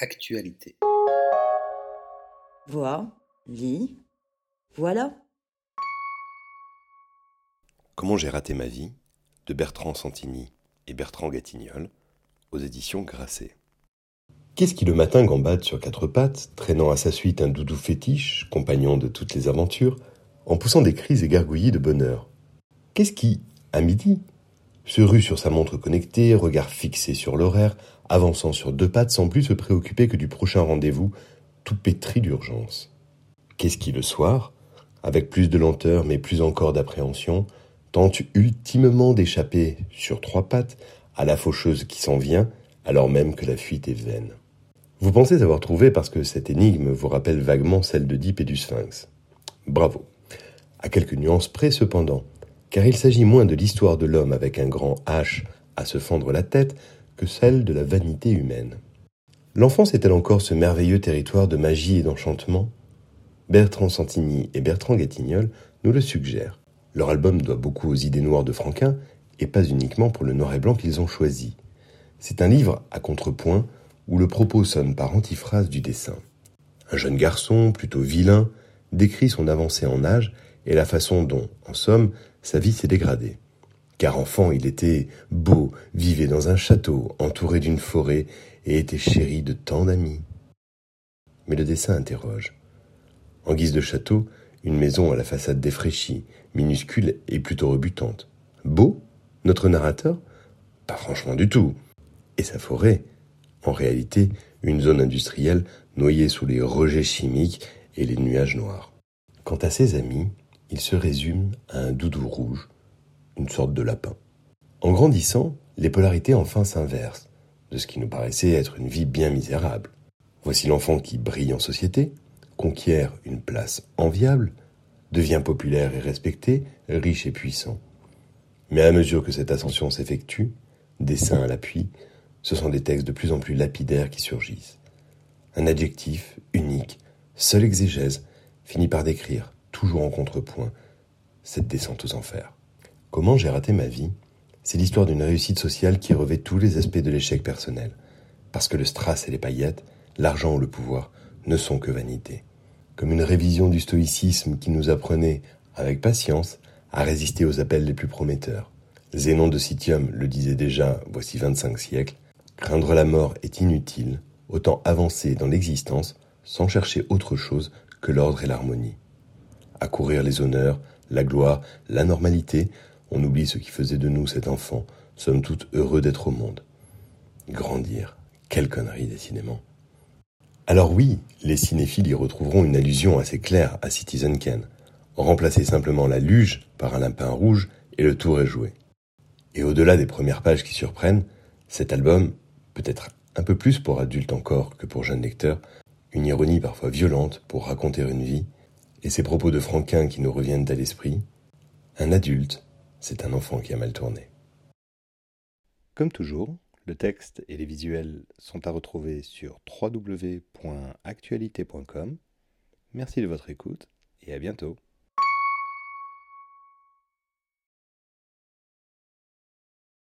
Actualité. Vois, lis, voilà. Comment j'ai raté ma vie de Bertrand Santini et Bertrand Gatignol aux éditions Grasset. Qu'est-ce qui le matin gambade sur quatre pattes, traînant à sa suite un doudou fétiche, compagnon de toutes les aventures, en poussant des cris égargouillis de bonheur? Qu'est-ce qui, à midi, se rue sur sa montre connectée, regard fixé sur l'horaire, avançant sur deux pattes sans plus se préoccuper que du prochain rendez-vous, tout pétri d'urgence Qu'est-ce qui, le soir, avec plus de lenteur mais plus encore d'appréhension, tente ultimement d'échapper sur trois pattes à la faucheuse qui s'en vient, alors même que la fuite est vaine? Vous pensez avoir trouvé parce que cette énigme vous rappelle vaguement celle de et du Sphinx. Bravo. À quelques nuances près cependant, car il s'agit moins de l'histoire de l'homme avec un grand H à se fendre la tête que celle de la vanité humaine. L'enfance est-elle encore ce merveilleux territoire de magie et d'enchantement? Bertrand Santini et Bertrand Gatignol nous le suggèrent. Leur album doit beaucoup aux idées noires de Franquin, et pas uniquement pour le noir et blanc qu'ils ont choisi. C'est un livre à contrepoint où le propos sonne par antiphrase du dessin. Un jeune garçon, plutôt vilain, décrit son avancée en âge et la façon dont, en somme, sa vie s'est dégradée. Car enfant, il était beau, vivait dans un château, entouré d'une forêt, et était chéri de tant d'amis. Mais le dessin interroge. En guise de château, une maison à la façade défraîchie, minuscule et plutôt rebutante. Beau, notre narrateur Pas franchement du tout. Et sa forêt en réalité une zone industrielle noyée sous les rejets chimiques et les nuages noirs. Quant à ses amis, il se résume à un doudou rouge, une sorte de lapin. En grandissant, les polarités enfin s'inversent, de ce qui nous paraissait être une vie bien misérable. Voici l'enfant qui brille en société, conquiert une place enviable, devient populaire et respecté, riche et puissant. Mais à mesure que cette ascension s'effectue, dessin à l'appui, ce sont des textes de plus en plus lapidaires qui surgissent. Un adjectif unique, seule exégèse, finit par décrire, toujours en contrepoint, cette descente aux enfers. Comment j'ai raté ma vie? C'est l'histoire d'une réussite sociale qui revêt tous les aspects de l'échec personnel. Parce que le strass et les paillettes, l'argent ou le pouvoir, ne sont que vanité. Comme une révision du stoïcisme qui nous apprenait, avec patience, à résister aux appels les plus prometteurs. Zénon de Citium le disait déjà voici 25 siècles, Craindre la mort est inutile, autant avancer dans l'existence sans chercher autre chose que l'ordre et l'harmonie. Accourir les honneurs, la gloire, la normalité, on oublie ce qui faisait de nous cet enfant, sommes toutes heureux d'être au monde. Grandir, quelle connerie décidément. Alors oui, les cinéphiles y retrouveront une allusion assez claire à Citizen Kane. Remplacer simplement la luge par un lapin rouge et le tour est joué. Et au-delà des premières pages qui surprennent, cet album peut-être un peu plus pour adultes encore que pour jeunes lecteurs, une ironie parfois violente pour raconter une vie, et ces propos de Franquin qui nous reviennent à l'esprit, un adulte, c'est un enfant qui a mal tourné. Comme toujours, le texte et les visuels sont à retrouver sur www.actualité.com. Merci de votre écoute et à bientôt.